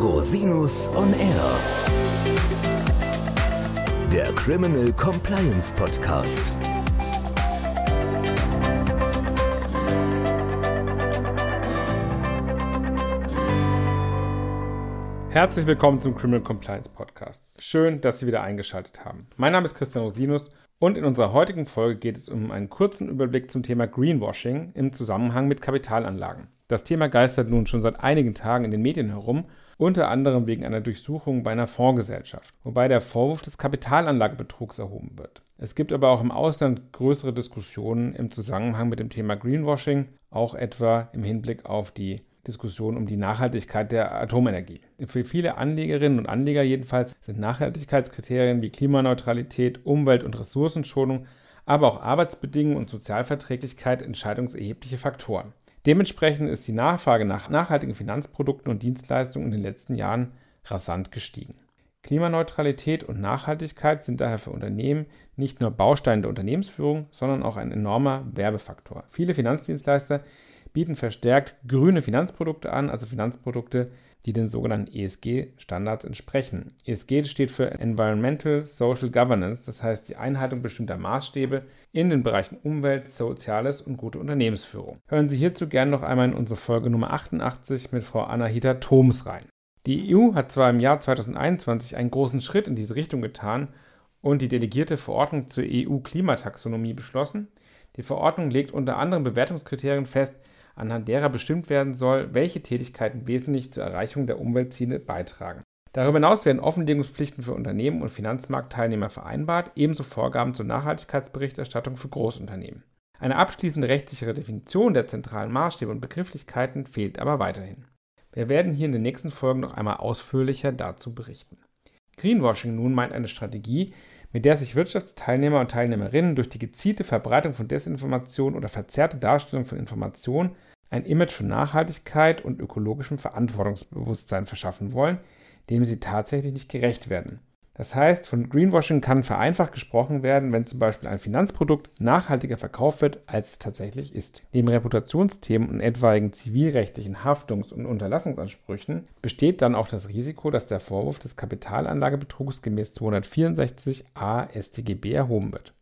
Rosinus on Air. Der Criminal Compliance Podcast. Herzlich willkommen zum Criminal Compliance Podcast. Schön, dass Sie wieder eingeschaltet haben. Mein Name ist Christian Rosinus und in unserer heutigen Folge geht es um einen kurzen Überblick zum Thema Greenwashing im Zusammenhang mit Kapitalanlagen. Das Thema geistert nun schon seit einigen Tagen in den Medien herum, unter anderem wegen einer Durchsuchung bei einer Fondsgesellschaft, wobei der Vorwurf des Kapitalanlagebetrugs erhoben wird. Es gibt aber auch im Ausland größere Diskussionen im Zusammenhang mit dem Thema Greenwashing, auch etwa im Hinblick auf die Diskussion um die Nachhaltigkeit der Atomenergie. Für viele Anlegerinnen und Anleger jedenfalls sind Nachhaltigkeitskriterien wie Klimaneutralität, Umwelt- und Ressourcenschonung, aber auch Arbeitsbedingungen und Sozialverträglichkeit entscheidungserhebliche Faktoren. Dementsprechend ist die Nachfrage nach nachhaltigen Finanzprodukten und Dienstleistungen in den letzten Jahren rasant gestiegen. Klimaneutralität und Nachhaltigkeit sind daher für Unternehmen nicht nur Baustein der Unternehmensführung, sondern auch ein enormer Werbefaktor. Viele Finanzdienstleister bieten verstärkt grüne Finanzprodukte an, also Finanzprodukte, die den sogenannten ESG-Standards entsprechen. ESG steht für Environmental Social Governance, das heißt die Einhaltung bestimmter Maßstäbe in den Bereichen Umwelt, Soziales und gute Unternehmensführung. Hören Sie hierzu gerne noch einmal in unsere Folge Nummer 88 mit Frau Anahita Thoms rein. Die EU hat zwar im Jahr 2021 einen großen Schritt in diese Richtung getan und die delegierte Verordnung zur EU-Klimataxonomie beschlossen. Die Verordnung legt unter anderem Bewertungskriterien fest, anhand derer bestimmt werden soll, welche Tätigkeiten wesentlich zur Erreichung der Umweltziele beitragen. Darüber hinaus werden Offenlegungspflichten für Unternehmen und Finanzmarktteilnehmer vereinbart, ebenso Vorgaben zur Nachhaltigkeitsberichterstattung für Großunternehmen. Eine abschließende rechtssichere Definition der zentralen Maßstäbe und Begrifflichkeiten fehlt aber weiterhin. Wir werden hier in den nächsten Folgen noch einmal ausführlicher dazu berichten. Greenwashing nun meint eine Strategie, mit der sich Wirtschaftsteilnehmer und Teilnehmerinnen durch die gezielte Verbreitung von Desinformation oder verzerrte Darstellung von Informationen ein Image von Nachhaltigkeit und ökologischem Verantwortungsbewusstsein verschaffen wollen, dem sie tatsächlich nicht gerecht werden. Das heißt, von Greenwashing kann vereinfacht gesprochen werden, wenn zum Beispiel ein Finanzprodukt nachhaltiger verkauft wird, als es tatsächlich ist. Neben Reputationsthemen und etwaigen zivilrechtlichen Haftungs- und Unterlassungsansprüchen besteht dann auch das Risiko, dass der Vorwurf des Kapitalanlagebetrugs gemäß 264a StGB erhoben wird.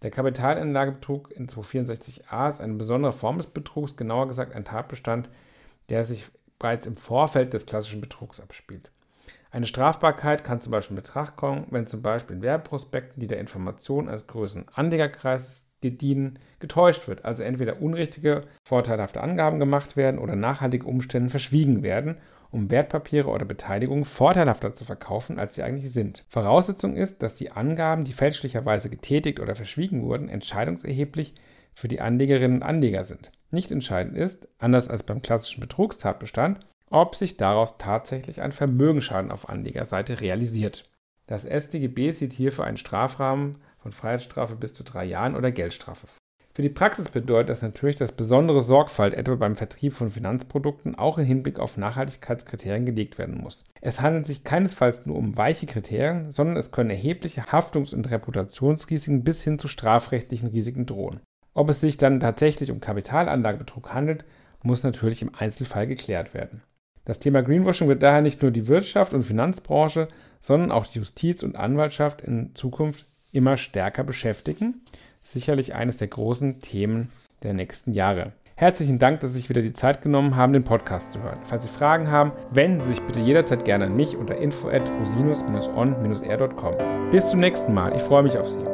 Der Kapitalanlagebetrug in 264a ist eine besondere Form des Betrugs, genauer gesagt ein Tatbestand, der sich bereits im Vorfeld des klassischen Betrugs abspielt. Eine Strafbarkeit kann zum Beispiel in Betracht kommen, wenn zum Beispiel in Werbeprospekten, die der Information als größeren Anlegerkreis dienen, getäuscht wird, also entweder unrichtige, vorteilhafte Angaben gemacht werden oder nachhaltige Umstände verschwiegen werden um Wertpapiere oder Beteiligungen vorteilhafter zu verkaufen, als sie eigentlich sind. Voraussetzung ist, dass die Angaben, die fälschlicherweise getätigt oder verschwiegen wurden, entscheidungserheblich für die Anlegerinnen und Anleger sind. Nicht entscheidend ist, anders als beim klassischen Betrugstatbestand, ob sich daraus tatsächlich ein Vermögensschaden auf Anlegerseite realisiert. Das StGB sieht hierfür einen Strafrahmen von Freiheitsstrafe bis zu drei Jahren oder Geldstrafe vor. Für die Praxis bedeutet das natürlich, dass besondere Sorgfalt etwa beim Vertrieb von Finanzprodukten auch im Hinblick auf Nachhaltigkeitskriterien gelegt werden muss. Es handelt sich keinesfalls nur um weiche Kriterien, sondern es können erhebliche Haftungs- und Reputationsrisiken bis hin zu strafrechtlichen Risiken drohen. Ob es sich dann tatsächlich um Kapitalanlagebetrug handelt, muss natürlich im Einzelfall geklärt werden. Das Thema Greenwashing wird daher nicht nur die Wirtschaft und Finanzbranche, sondern auch die Justiz und Anwaltschaft in Zukunft immer stärker beschäftigen sicherlich eines der großen Themen der nächsten Jahre. Herzlichen Dank, dass Sie sich wieder die Zeit genommen haben, den Podcast zu hören. Falls Sie Fragen haben, wenden Sie sich bitte jederzeit gerne an mich unter info at rosinus-on-r.com. Bis zum nächsten Mal. Ich freue mich auf Sie.